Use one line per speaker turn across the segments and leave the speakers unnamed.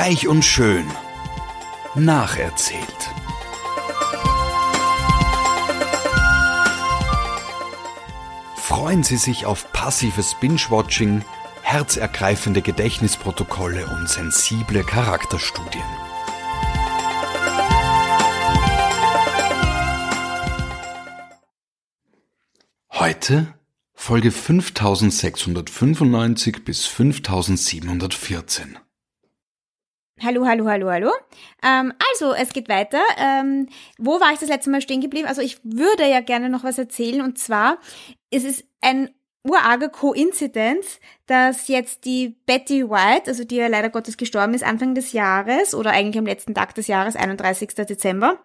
Reich und schön. Nacherzählt. Freuen Sie sich auf passives Binge-Watching, herzergreifende Gedächtnisprotokolle und sensible Charakterstudien. Heute Folge 5695 bis 5714.
Hallo, hallo, hallo, hallo. Ähm, also, es geht weiter. Ähm, wo war ich das letzte Mal stehen geblieben? Also, ich würde ja gerne noch was erzählen. Und zwar ist es ein urarger Koinzidenz, dass jetzt die Betty White, also die ja leider Gottes gestorben ist, Anfang des Jahres oder eigentlich am letzten Tag des Jahres, 31. Dezember,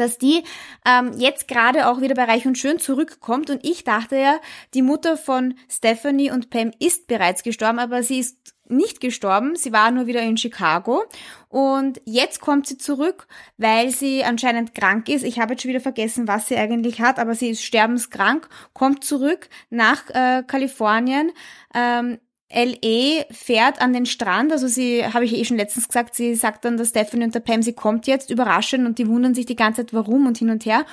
dass die ähm, jetzt gerade auch wieder bei Reich und Schön zurückkommt. Und ich dachte ja, die Mutter von Stephanie und Pam ist bereits gestorben, aber sie ist nicht gestorben, sie war nur wieder in Chicago und jetzt kommt sie zurück, weil sie anscheinend krank ist. Ich habe jetzt schon wieder vergessen, was sie eigentlich hat, aber sie ist sterbenskrank, kommt zurück nach äh, Kalifornien. Ähm, LE fährt an den Strand, also sie, habe ich eh schon letztens gesagt, sie sagt dann, dass Stephanie und der Pam, sie kommt jetzt, überraschend und die wundern sich die ganze Zeit, warum und hin und her.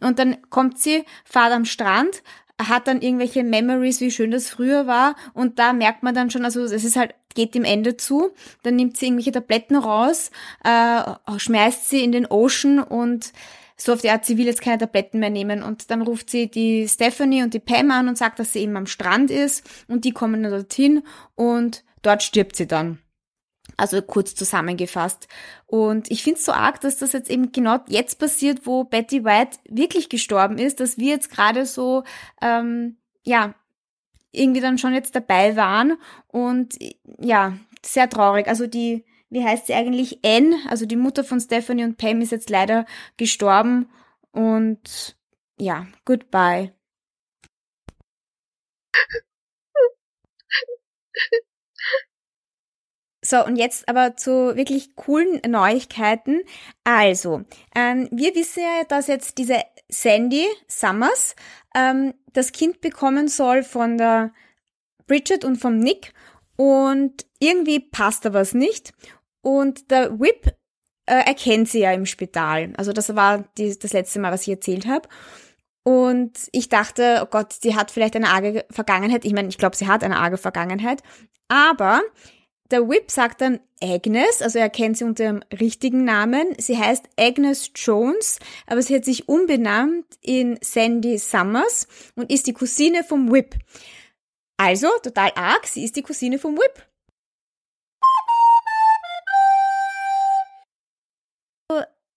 Und dann kommt sie, fahrt am Strand, hat dann irgendwelche Memories, wie schön das früher war. Und da merkt man dann schon, also es ist halt, geht dem Ende zu, dann nimmt sie irgendwelche Tabletten raus, äh, schmeißt sie in den Ocean und so auf die Art, sie will jetzt keine Tabletten mehr nehmen und dann ruft sie die Stephanie und die Pam an und sagt, dass sie eben am Strand ist und die kommen dann dorthin und dort stirbt sie dann. Also kurz zusammengefasst. Und ich finde es so arg, dass das jetzt eben genau jetzt passiert, wo Betty White wirklich gestorben ist, dass wir jetzt gerade so, ähm, ja, irgendwie dann schon jetzt dabei waren. Und ja, sehr traurig. Also die, wie heißt sie eigentlich? Anne, also die Mutter von Stephanie und Pam ist jetzt leider gestorben. Und ja, goodbye. So, und jetzt aber zu wirklich coolen Neuigkeiten. Also, ähm, wir wissen ja, dass jetzt diese Sandy Summers ähm, das Kind bekommen soll von der Bridget und vom Nick. Und irgendwie passt da was nicht. Und der Whip äh, erkennt sie ja im Spital. Also das war die, das letzte Mal, was ich erzählt habe. Und ich dachte, oh Gott, sie hat vielleicht eine arge Vergangenheit. Ich meine, ich glaube, sie hat eine arge Vergangenheit. Aber der Whip sagt dann Agnes, also er kennt sie unter ihrem richtigen Namen. Sie heißt Agnes Jones, aber sie hat sich umbenannt in Sandy Summers und ist die Cousine vom Whip. Also, total arg, sie ist die Cousine vom Whip.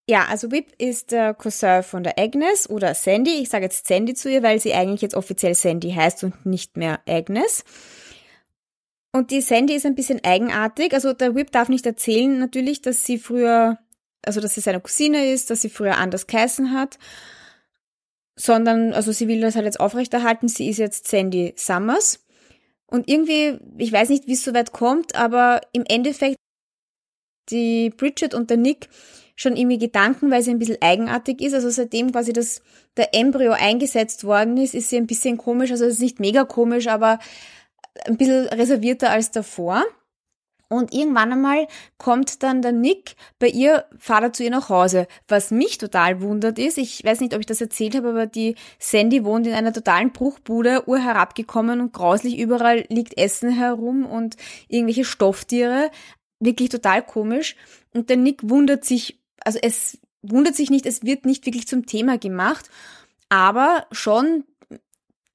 Ja, also Whip ist der Cousin von der Agnes oder Sandy. Ich sage jetzt Sandy zu ihr, weil sie eigentlich jetzt offiziell Sandy heißt und nicht mehr Agnes. Und die Sandy ist ein bisschen eigenartig. Also der Whip darf nicht erzählen natürlich, dass sie früher, also dass sie seine Cousine ist, dass sie früher anders geheißen hat. Sondern, also sie will das halt jetzt aufrechterhalten. Sie ist jetzt Sandy Summers. Und irgendwie, ich weiß nicht, wie es so weit kommt, aber im Endeffekt die Bridget und der Nick schon irgendwie Gedanken, weil sie ein bisschen eigenartig ist. Also seitdem quasi das, der Embryo eingesetzt worden ist, ist sie ein bisschen komisch. Also es ist nicht mega komisch, aber ein bisschen reservierter als davor. Und irgendwann einmal kommt dann der Nick bei ihr, fahrt zu ihr nach Hause. Was mich total wundert ist, ich weiß nicht, ob ich das erzählt habe, aber die Sandy wohnt in einer totalen Bruchbude, urherabgekommen und grauslich überall liegt Essen herum und irgendwelche Stofftiere. Wirklich total komisch. Und der Nick wundert sich, also es wundert sich nicht, es wird nicht wirklich zum Thema gemacht, aber schon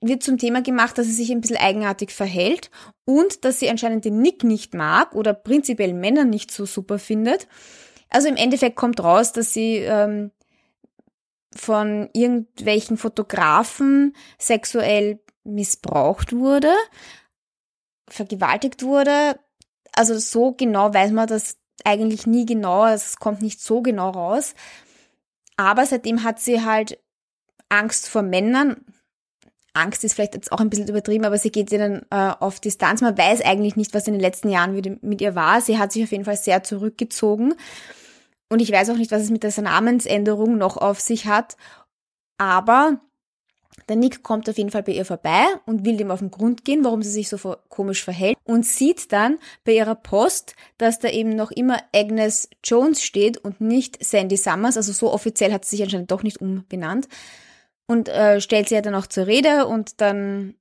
wird zum Thema gemacht, dass sie sich ein bisschen eigenartig verhält und dass sie anscheinend den Nick nicht mag oder prinzipiell Männer nicht so super findet. Also im Endeffekt kommt raus, dass sie ähm, von irgendwelchen Fotografen sexuell missbraucht wurde, vergewaltigt wurde. Also so genau weiß man das eigentlich nie genau, also es kommt nicht so genau raus. Aber seitdem hat sie halt Angst vor Männern, Angst ist vielleicht jetzt auch ein bisschen übertrieben, aber sie geht ihnen äh, auf Distanz. Man weiß eigentlich nicht, was in den letzten Jahren mit ihr war. Sie hat sich auf jeden Fall sehr zurückgezogen. Und ich weiß auch nicht, was es mit dieser Namensänderung noch auf sich hat. Aber Der Nick kommt auf jeden Fall bei ihr vorbei und will dem auf den Grund gehen, warum sie sich so komisch verhält und sieht dann bei ihrer Post, dass da eben noch immer Agnes Jones steht und nicht Sandy Summers. Also so offiziell hat sie sich anscheinend doch nicht umbenannt und äh, stellt sie ja dann auch zur Rede und dann,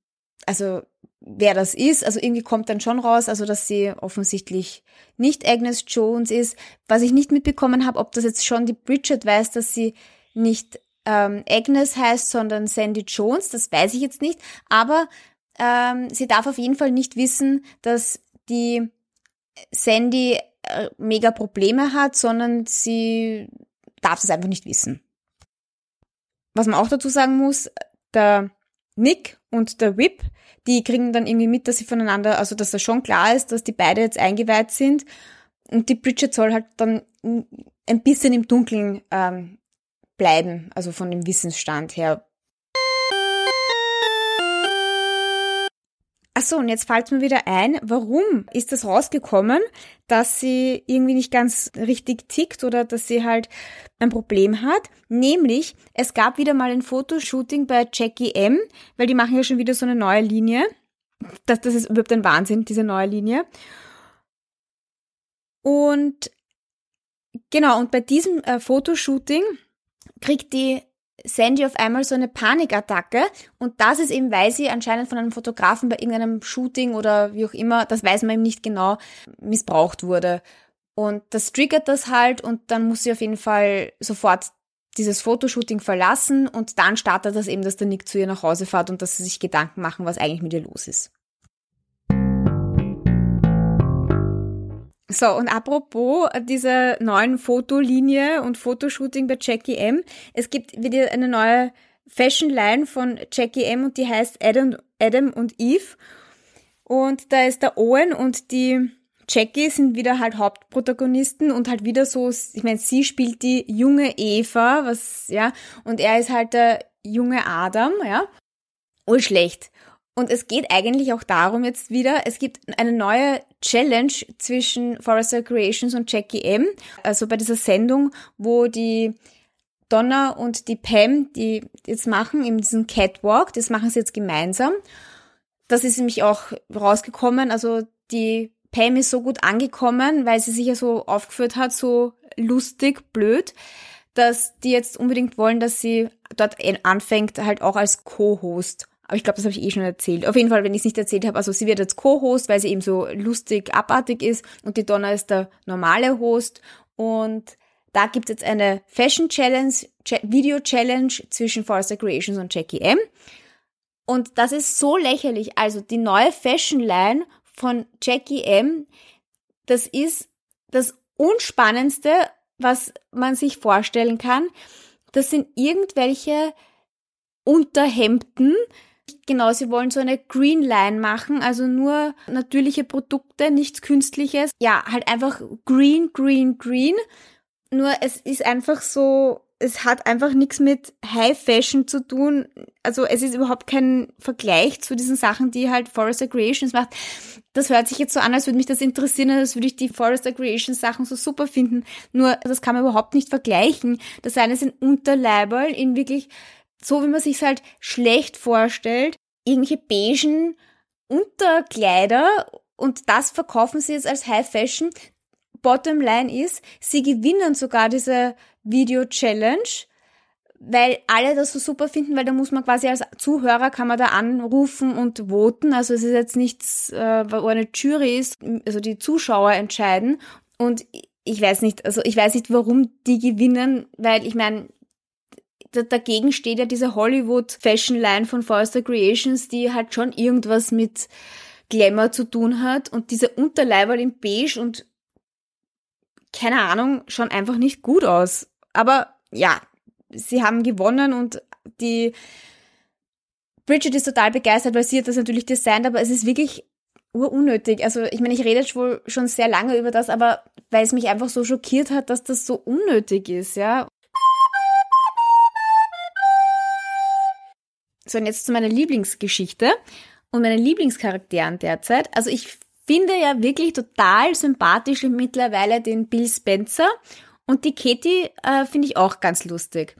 also wer das ist, also irgendwie kommt dann schon raus, also dass sie offensichtlich nicht Agnes Jones ist. Was ich nicht mitbekommen habe, ob das jetzt schon die Bridget weiß, dass sie nicht ähm, Agnes heißt, sondern Sandy Jones, das weiß ich jetzt nicht, aber ähm, sie darf auf jeden Fall nicht wissen, dass die Sandy äh, mega Probleme hat, sondern sie darf es einfach nicht wissen. Was man auch dazu sagen muss, der Nick und der Whip, die kriegen dann irgendwie mit, dass sie voneinander, also dass das schon klar ist, dass die beide jetzt eingeweiht sind. Und die Bridget soll halt dann ein bisschen im Dunkeln ähm, bleiben, also von dem Wissensstand her. Achso, und jetzt fällt mir wieder ein, warum ist das rausgekommen, dass sie irgendwie nicht ganz richtig tickt oder dass sie halt ein Problem hat. Nämlich, es gab wieder mal ein Fotoshooting bei Jackie M, weil die machen ja schon wieder so eine neue Linie. Das, das ist überhaupt ein Wahnsinn, diese neue Linie. Und genau, und bei diesem äh, Fotoshooting kriegt die Sandy auf einmal so eine Panikattacke und das ist eben, weil sie anscheinend von einem Fotografen bei irgendeinem Shooting oder wie auch immer, das weiß man eben nicht genau, missbraucht wurde. Und das triggert das halt und dann muss sie auf jeden Fall sofort dieses Fotoshooting verlassen und dann startet das eben, dass der Nick zu ihr nach Hause fährt und dass sie sich Gedanken machen, was eigentlich mit ihr los ist. So, und apropos dieser neuen Fotolinie und Fotoshooting bei Jackie M. Es gibt wieder eine neue Fashion Line von Jackie M und die heißt Adam, Adam und Eve. Und da ist der Owen und die Jackie sind wieder halt Hauptprotagonisten und halt wieder so, ich meine, sie spielt die junge Eva, was, ja, und er ist halt der junge Adam, ja. Urschlecht. Und es geht eigentlich auch darum jetzt wieder, es gibt eine neue Challenge zwischen Forrester Creations und Jackie M. Also bei dieser Sendung, wo die Donna und die Pam, die jetzt machen, in diesem Catwalk, das machen sie jetzt gemeinsam. Das ist nämlich auch rausgekommen. Also die Pam ist so gut angekommen, weil sie sich ja so aufgeführt hat, so lustig, blöd, dass die jetzt unbedingt wollen, dass sie dort anfängt, halt auch als Co-Host aber ich glaube, das habe ich eh schon erzählt. Auf jeden Fall, wenn ich es nicht erzählt habe, also sie wird jetzt Co-Host, weil sie eben so lustig, abartig ist und die Donna ist der normale Host und da gibt es jetzt eine Fashion Challenge, Video Challenge zwischen Forrester Creations und Jackie M. Und das ist so lächerlich. Also die neue Fashion Line von Jackie M, das ist das Unspannendste, was man sich vorstellen kann. Das sind irgendwelche Unterhemden, Genau, sie wollen so eine Green Line machen, also nur natürliche Produkte, nichts Künstliches. Ja, halt einfach green, green, green. Nur es ist einfach so, es hat einfach nichts mit High Fashion zu tun. Also es ist überhaupt kein Vergleich zu diesen Sachen, die halt Forester Creations macht. Das hört sich jetzt so an, als würde mich das interessieren, als würde ich die Forester Creations Sachen so super finden. Nur das kann man überhaupt nicht vergleichen. Das eine sind Unterleiberl in wirklich so wie man sich halt schlecht vorstellt, irgendwelche beigen Unterkleider und das verkaufen sie jetzt als High Fashion. Bottom line ist, sie gewinnen sogar diese Video Challenge, weil alle das so super finden, weil da muss man quasi als Zuhörer kann man da anrufen und voten. Also es ist jetzt nichts, äh, wo eine Jury ist, also die Zuschauer entscheiden. Und ich weiß nicht, also ich weiß nicht, warum die gewinnen, weil ich meine, dagegen steht ja diese Hollywood Fashion Line von Forrester Creations, die halt schon irgendwas mit Glamour zu tun hat und diese Unterleiberl in beige und keine Ahnung, schauen einfach nicht gut aus. Aber ja, sie haben gewonnen und die Bridget ist total begeistert, weil sie hat das natürlich designt, aber es ist wirklich unnötig. Also ich meine, ich rede jetzt wohl schon sehr lange über das, aber weil es mich einfach so schockiert hat, dass das so unnötig ist, ja. So, und jetzt zu meiner Lieblingsgeschichte und meinen Lieblingscharakteren derzeit. Also ich finde ja wirklich total sympathisch mittlerweile den Bill Spencer und die Katie äh, finde ich auch ganz lustig.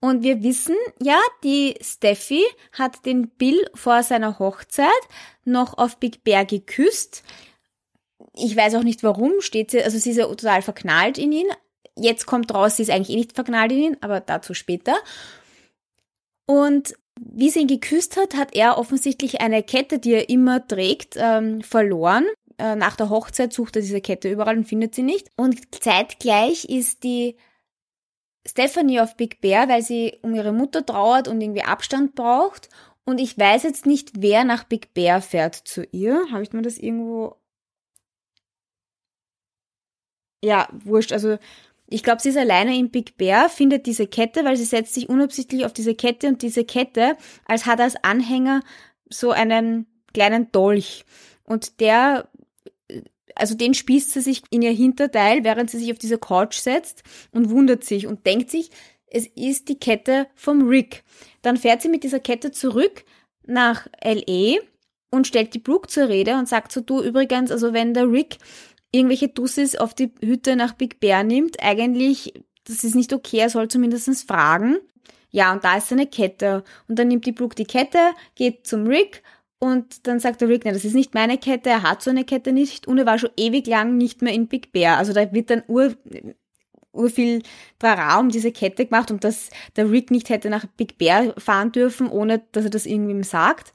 Und wir wissen ja, die Steffi hat den Bill vor seiner Hochzeit noch auf Big Bear geküsst. Ich weiß auch nicht warum, steht sie, also sie ist ja total verknallt in ihn. Jetzt kommt raus, sie ist eigentlich eh nicht verknallt in ihn, aber dazu später. Und wie sie ihn geküsst hat, hat er offensichtlich eine Kette, die er immer trägt, ähm, verloren. Äh, nach der Hochzeit sucht er diese Kette überall und findet sie nicht. Und zeitgleich ist die Stephanie auf Big Bear, weil sie um ihre Mutter trauert und irgendwie Abstand braucht. Und ich weiß jetzt nicht, wer nach Big Bear fährt zu ihr. Habe ich mir das irgendwo. Ja, wurscht. Also ich glaube, sie ist alleine in Big Bear, findet diese Kette, weil sie setzt sich unabsichtlich auf diese Kette und diese Kette als hat als Anhänger so einen kleinen Dolch. Und der also den spießt sie sich in ihr Hinterteil, während sie sich auf diese Couch setzt und wundert sich und denkt sich, es ist die Kette vom Rick. Dann fährt sie mit dieser Kette zurück nach LA und stellt die Brooke zur Rede und sagt so, du übrigens, also wenn der Rick irgendwelche Dussis auf die Hütte nach Big Bear nimmt, eigentlich, das ist nicht okay, er soll zumindest fragen. Ja, und da ist seine Kette. Und dann nimmt die Brooke die Kette, geht zum Rick und dann sagt der Rick, nein, das ist nicht meine Kette, er hat so eine Kette nicht und er war schon ewig lang nicht mehr in Big Bear. Also da wird dann ur, ur viel Trara um diese Kette gemacht und dass der Rick nicht hätte nach Big Bear fahren dürfen, ohne dass er das irgendwem sagt.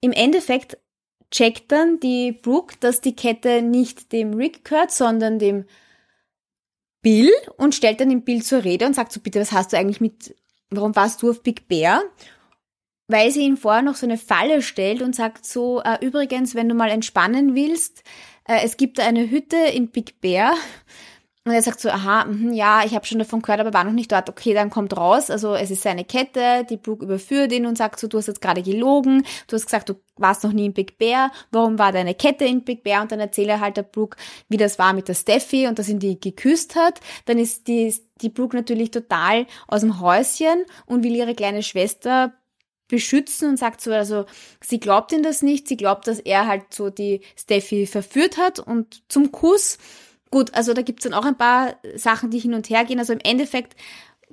Im Endeffekt checkt dann die Brooke, dass die Kette nicht dem Rick gehört, sondern dem Bill und stellt dann den Bill zur Rede und sagt so, bitte, was hast du eigentlich mit, warum warst du auf Big Bear? weil sie ihn vorher noch so eine Falle stellt und sagt so, äh, übrigens, wenn du mal entspannen willst, äh, es gibt da eine Hütte in Big Bear. Und er sagt so, aha, mh, ja, ich habe schon davon gehört, aber war noch nicht dort. Okay, dann kommt raus. Also es ist seine Kette, die Brooke überführt ihn und sagt so, du hast jetzt gerade gelogen, du hast gesagt, du warst noch nie in Big Bear, warum war deine Kette in Big Bear? Und dann erzählt er halt der Brooke, wie das war mit der Steffi und dass ihn die geküsst hat. Dann ist die, die Brooke natürlich total aus dem Häuschen und will ihre kleine Schwester beschützen und sagt so, also sie glaubt ihm das nicht, sie glaubt, dass er halt so die Steffi verführt hat und zum Kuss. Gut, also da gibt's dann auch ein paar Sachen, die hin und her gehen. Also im Endeffekt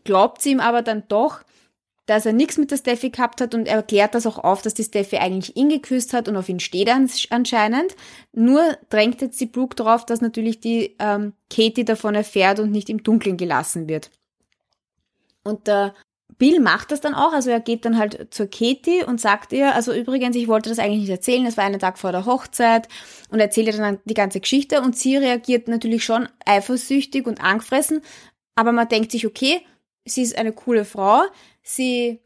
glaubt sie ihm aber dann doch, dass er nichts mit der Steffi gehabt hat und er erklärt das auch auf, dass die Steffi eigentlich ihn geküsst hat und auf ihn steht anscheinend. Nur drängt jetzt die Brooke darauf, dass natürlich die ähm, Katie davon erfährt und nicht im Dunkeln gelassen wird. Und der Bill macht das dann auch, also er geht dann halt zur Katie und sagt ihr, also übrigens, ich wollte das eigentlich nicht erzählen, es war einen Tag vor der Hochzeit und erzählt ihr dann die ganze Geschichte und sie reagiert natürlich schon eifersüchtig und angefressen, aber man denkt sich, okay, sie ist eine coole Frau, sie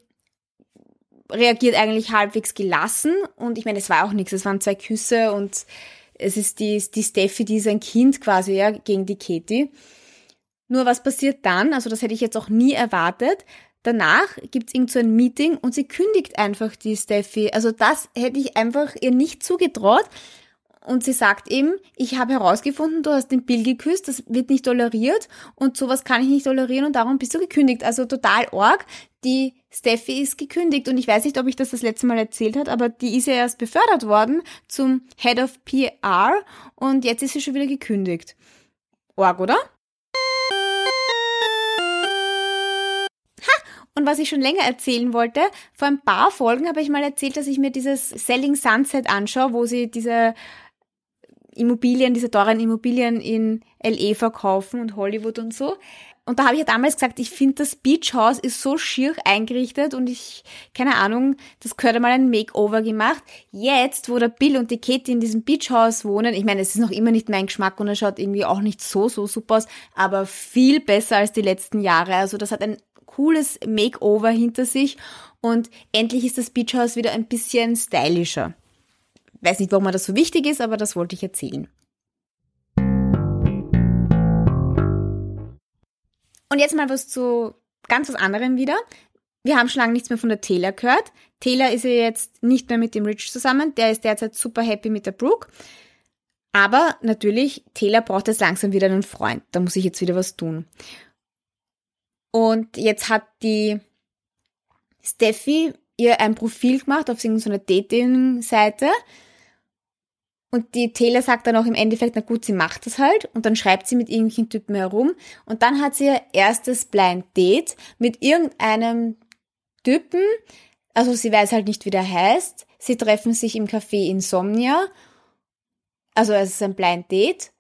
reagiert eigentlich halbwegs gelassen und ich meine, es war auch nichts, es waren zwei Küsse und es ist die, die Steffi, die ist ein Kind quasi, ja, gegen die Katie. Nur was passiert dann? Also das hätte ich jetzt auch nie erwartet. Danach gibt's irgend so ein Meeting und sie kündigt einfach die Steffi. Also das hätte ich einfach ihr nicht zugetraut. Und sie sagt eben, ich habe herausgefunden, du hast den Bill geküsst, das wird nicht toleriert und sowas kann ich nicht tolerieren und darum bist du gekündigt. Also total org. Die Steffi ist gekündigt und ich weiß nicht, ob ich das das letzte Mal erzählt hat, aber die ist ja erst befördert worden zum Head of PR und jetzt ist sie schon wieder gekündigt. Org, oder? Und was ich schon länger erzählen wollte, vor ein paar Folgen habe ich mal erzählt, dass ich mir dieses Selling Sunset anschaue, wo sie diese Immobilien, diese teuren Immobilien in LE verkaufen und Hollywood und so. Und da habe ich ja damals gesagt, ich finde das Beach House ist so schier eingerichtet und ich, keine Ahnung, das gehört einmal ein Makeover gemacht. Jetzt, wo der Bill und die Katie in diesem Beach House wohnen, ich meine, es ist noch immer nicht mein Geschmack und er schaut irgendwie auch nicht so, so super aus, aber viel besser als die letzten Jahre. Also das hat ein cooles Makeover hinter sich und endlich ist das Beach House wieder ein bisschen stylischer. Weiß nicht, warum das so wichtig ist, aber das wollte ich erzählen. Und jetzt mal was zu ganz was anderem wieder. Wir haben schon lange nichts mehr von der Taylor gehört. Taylor ist ja jetzt nicht mehr mit dem Rich zusammen. Der ist derzeit super happy mit der Brooke. Aber natürlich, Taylor braucht jetzt langsam wieder einen Freund. Da muss ich jetzt wieder was tun. Und jetzt hat die Steffi ihr ein Profil gemacht auf so einer Dating-Seite. Und die Taylor sagt dann auch im Endeffekt, na gut, sie macht das halt. Und dann schreibt sie mit irgendwelchen Typen herum. Und dann hat sie ihr erstes Blind Date mit irgendeinem Typen. Also sie weiß halt nicht, wie der heißt. Sie treffen sich im Café Insomnia. Also es ist ein Blind Date.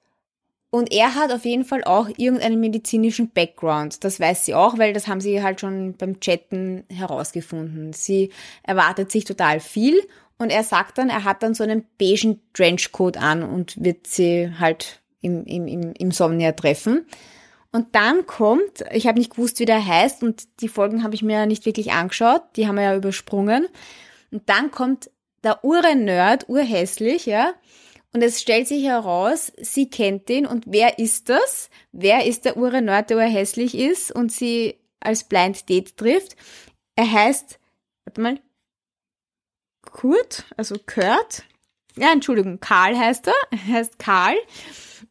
Und er hat auf jeden Fall auch irgendeinen medizinischen Background. Das weiß sie auch, weil das haben sie halt schon beim Chatten herausgefunden. Sie erwartet sich total viel und er sagt dann, er hat dann so einen beigen Trenchcoat an und wird sie halt im, im, im, im Somnia treffen. Und dann kommt, ich habe nicht gewusst, wie der heißt und die Folgen habe ich mir nicht wirklich angeschaut, die haben wir ja übersprungen. Und dann kommt der Ure-Nerd, urhässlich, ja, und es stellt sich heraus, sie kennt ihn und wer ist das? Wer ist der Ure-Nerd, der urhässlich ist und sie als Blind Date trifft? Er heißt, warte mal, Kurt, also Kurt. Ja, Entschuldigung, Karl heißt er. Er heißt Karl.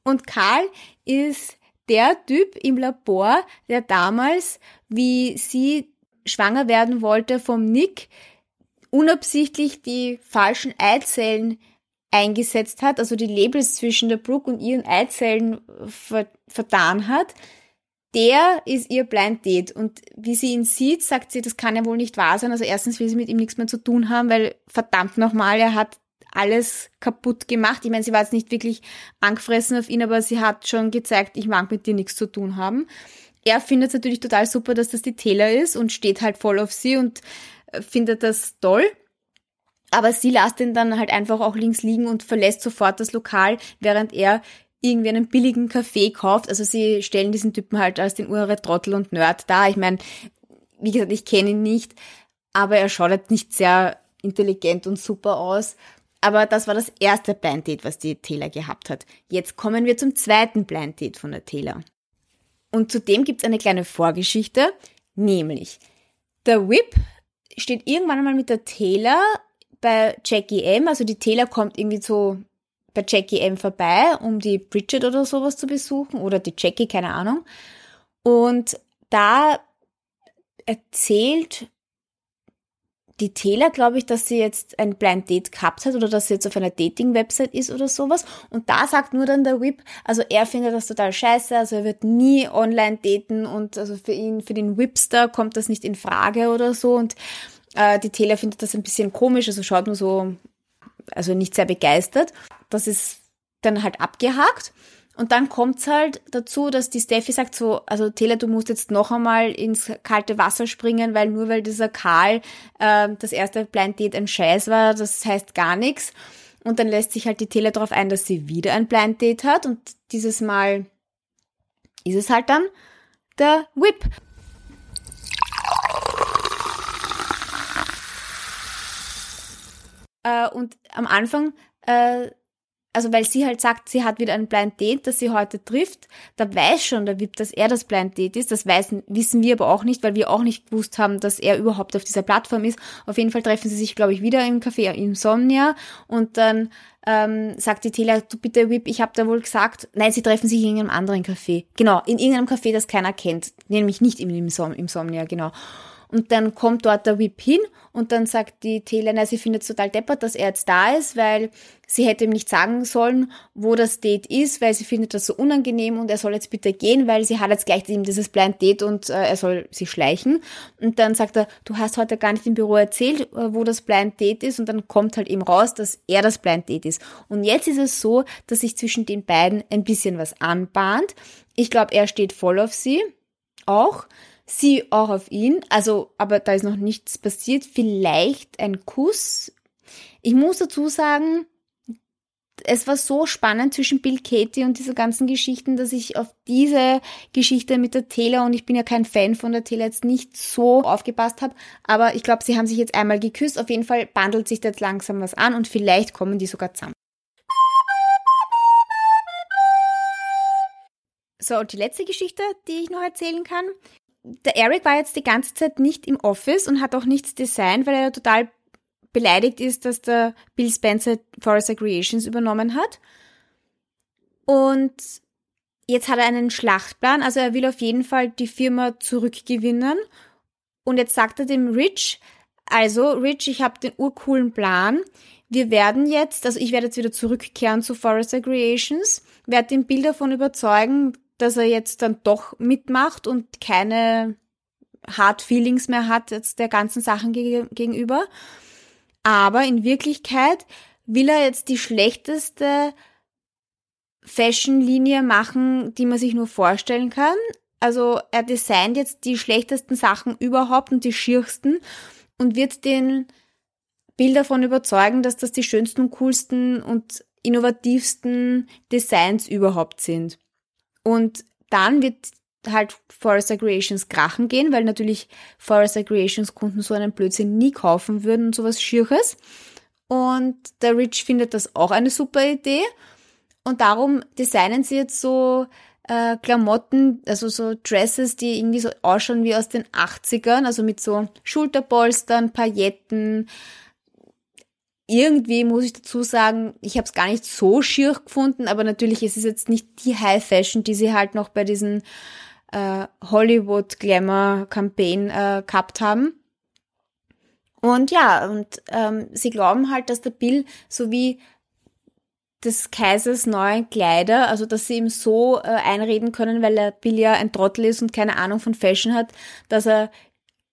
Und Karl ist der Typ im Labor, der damals, wie sie schwanger werden wollte vom Nick, unabsichtlich die falschen Eizellen eingesetzt hat, also die Labels zwischen der Brooke und ihren Eizellen vertan hat, der ist ihr Blind Date. Und wie sie ihn sieht, sagt sie, das kann ja wohl nicht wahr sein. Also erstens will sie mit ihm nichts mehr zu tun haben, weil verdammt nochmal, er hat alles kaputt gemacht. Ich meine, sie war jetzt nicht wirklich angefressen auf ihn, aber sie hat schon gezeigt, ich mag mit dir nichts zu tun haben. Er findet es natürlich total super, dass das die Taylor ist und steht halt voll auf sie und äh, findet das toll. Aber sie lässt ihn dann halt einfach auch links liegen und verlässt sofort das Lokal, während er irgendwie einen billigen Kaffee kauft. Also sie stellen diesen Typen halt als den Urre Trottel und Nerd da. Ich meine, wie gesagt, ich kenne ihn nicht, aber er schaut halt nicht sehr intelligent und super aus. Aber das war das erste Blind Date, was die Taylor gehabt hat. Jetzt kommen wir zum zweiten Blind Date von der Taylor. Und zudem gibt es eine kleine Vorgeschichte, nämlich der Whip steht irgendwann einmal mit der Taylor bei Jackie M. Also die Taylor kommt irgendwie so bei Jackie M vorbei, um die Bridget oder sowas zu besuchen oder die Jackie, keine Ahnung. Und da erzählt die Taylor, glaube ich, dass sie jetzt ein Blind Date gehabt hat oder dass sie jetzt auf einer Dating-Website ist oder sowas. Und da sagt nur dann der Whip, also er findet das total scheiße, also er wird nie online daten und also für ihn, für den Whipster kommt das nicht in Frage oder so. Und äh, die Taylor findet das ein bisschen komisch, also schaut nur so also nicht sehr begeistert. Das ist dann halt abgehakt. Und dann kommt's halt dazu, dass die Steffi sagt so, also Tele, du musst jetzt noch einmal ins kalte Wasser springen, weil nur weil dieser Karl äh, das erste Blind Date ein Scheiß war, das heißt gar nichts. Und dann lässt sich halt die Tele darauf ein, dass sie wieder ein Blind Date hat und dieses Mal ist es halt dann der Whip. Äh, und am Anfang, äh, also weil sie halt sagt, sie hat wieder ein Blind Date, das sie heute trifft, da weiß schon der VIP, dass er das Blind Date ist. Das weiß, wissen wir aber auch nicht, weil wir auch nicht gewusst haben, dass er überhaupt auf dieser Plattform ist. Auf jeden Fall treffen sie sich, glaube ich, wieder im Café Insomnia und dann ähm, sagt die Taylor, du bitte Whip, ich habe da wohl gesagt, nein, sie treffen sich in irgendeinem anderen Café. Genau, in irgendeinem Café, das keiner kennt. Nämlich nicht im Insomnia, genau. Und dann kommt dort der Whip hin und dann sagt die Taylor, sie findet es total deppert, dass er jetzt da ist, weil sie hätte ihm nicht sagen sollen, wo das Date ist, weil sie findet das so unangenehm und er soll jetzt bitte gehen, weil sie hat jetzt gleich ihm dieses Blind Date und äh, er soll sich schleichen. Und dann sagt er, du hast heute gar nicht im Büro erzählt, äh, wo das Blind Date ist und dann kommt halt eben raus, dass er das Blind Date ist. Und jetzt ist es so, dass sich zwischen den beiden ein bisschen was anbahnt. Ich glaube, er steht voll auf sie, auch sie auch auf ihn. Also, aber da ist noch nichts passiert. Vielleicht ein Kuss. Ich muss dazu sagen, es war so spannend zwischen Bill Katie und dieser ganzen Geschichten, dass ich auf diese Geschichte mit der Taylor und ich bin ja kein Fan von der Taylor jetzt nicht so aufgepasst habe, aber ich glaube, sie haben sich jetzt einmal geküsst. Auf jeden Fall bandelt sich da jetzt langsam was an und vielleicht kommen die sogar zusammen. So, und die letzte Geschichte, die ich noch erzählen kann, der Eric war jetzt die ganze Zeit nicht im Office und hat auch nichts designt, weil er total beleidigt ist, dass der Bill Spencer Forest Creations übernommen hat. Und jetzt hat er einen Schlachtplan, also er will auf jeden Fall die Firma zurückgewinnen. Und jetzt sagt er dem Rich, also Rich, ich habe den urcoolen Plan. wir werden jetzt, also ich werde jetzt wieder zurückkehren zu Forrester Creations, werde den Bill davon überzeugen, dass er jetzt dann doch mitmacht und keine Hard Feelings mehr hat jetzt der ganzen Sachen gegenüber. Aber in Wirklichkeit will er jetzt die schlechteste Fashion-Linie machen, die man sich nur vorstellen kann. Also er designt jetzt die schlechtesten Sachen überhaupt und die schiersten und wird den Bild davon überzeugen, dass das die schönsten und coolsten und innovativsten Designs überhaupt sind. Und dann wird halt Forrester Creations krachen gehen, weil natürlich Forrester Creations Kunden so einen Blödsinn nie kaufen würden und sowas Schierches. Und der Rich findet das auch eine super Idee. Und darum designen sie jetzt so äh, Klamotten, also so Dresses, die irgendwie so ausschauen wie aus den 80ern, also mit so Schulterpolstern, Pailletten, irgendwie muss ich dazu sagen, ich habe es gar nicht so schier gefunden, aber natürlich ist es jetzt nicht die High Fashion, die sie halt noch bei diesen äh, Hollywood Glamour Campaign äh, gehabt haben. Und ja, und ähm, sie glauben halt, dass der Bill so wie des Kaisers neue Kleider, also dass sie ihm so äh, einreden können, weil der Bill ja ein Trottel ist und keine Ahnung von Fashion hat, dass er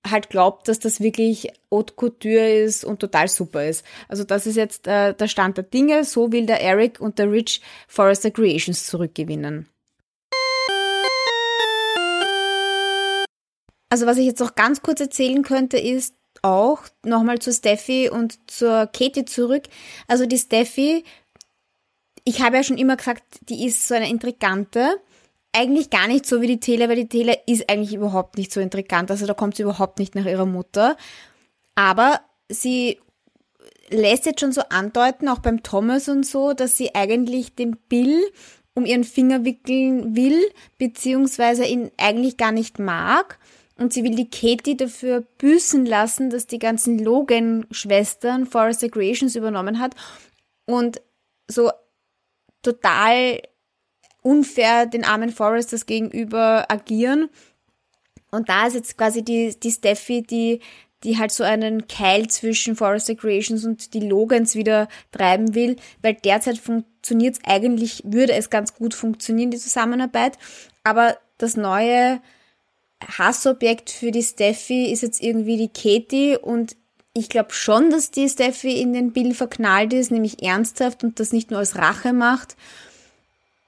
halt glaubt, dass das wirklich Haute Couture ist und total super ist. Also das ist jetzt äh, der Stand der Dinge. So will der Eric und der Rich Forrester Creations zurückgewinnen. Also was ich jetzt noch ganz kurz erzählen könnte, ist auch nochmal zu Steffi und zur Katie zurück. Also die Steffi, ich habe ja schon immer gesagt, die ist so eine Intrigante eigentlich gar nicht so wie die Taylor, weil die Taylor ist eigentlich überhaupt nicht so intrigant. Also da kommt sie überhaupt nicht nach ihrer Mutter. Aber sie lässt jetzt schon so andeuten, auch beim Thomas und so, dass sie eigentlich den Bill um ihren Finger wickeln will, beziehungsweise ihn eigentlich gar nicht mag. Und sie will die Katie dafür büßen lassen, dass die ganzen Logan-Schwestern Forest Creations übernommen hat und so total unfair den armen Foresters gegenüber agieren. Und da ist jetzt quasi die, die Steffi, die, die halt so einen Keil zwischen Forester Creations und die Logans wieder treiben will, weil derzeit funktioniert es eigentlich, würde es ganz gut funktionieren, die Zusammenarbeit. Aber das neue Hassobjekt für die Steffi ist jetzt irgendwie die Katie und ich glaube schon, dass die Steffi in den Bill verknallt ist, nämlich ernsthaft und das nicht nur als Rache macht.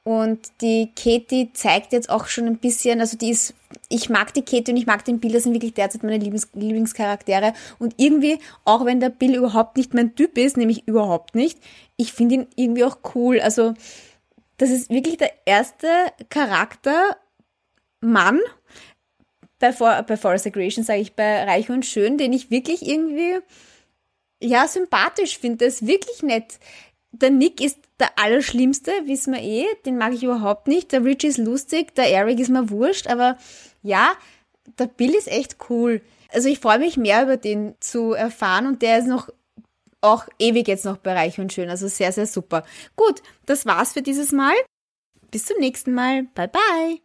Und die Katie zeigt jetzt auch schon ein bisschen, also die ist, ich mag die Katie und ich mag den Bill, das sind wirklich derzeit meine Lieblings Lieblingscharaktere. Und irgendwie, auch wenn der Bill überhaupt nicht mein Typ ist, nämlich überhaupt nicht, ich finde ihn irgendwie auch cool. Also, das ist wirklich der erste Charakter, Mann, bei, For bei Forest Aggression sage ich bei Reich und Schön, den ich wirklich irgendwie, ja, sympathisch finde. Der ist wirklich nett. Der Nick ist der Allerschlimmste, wissen wir eh, den mag ich überhaupt nicht. Der Rich ist lustig, der Eric ist mir wurscht, aber ja, der Bill ist echt cool. Also ich freue mich mehr über den zu erfahren und der ist noch auch ewig jetzt noch bereich und schön. Also sehr, sehr super. Gut, das war's für dieses Mal. Bis zum nächsten Mal. Bye bye.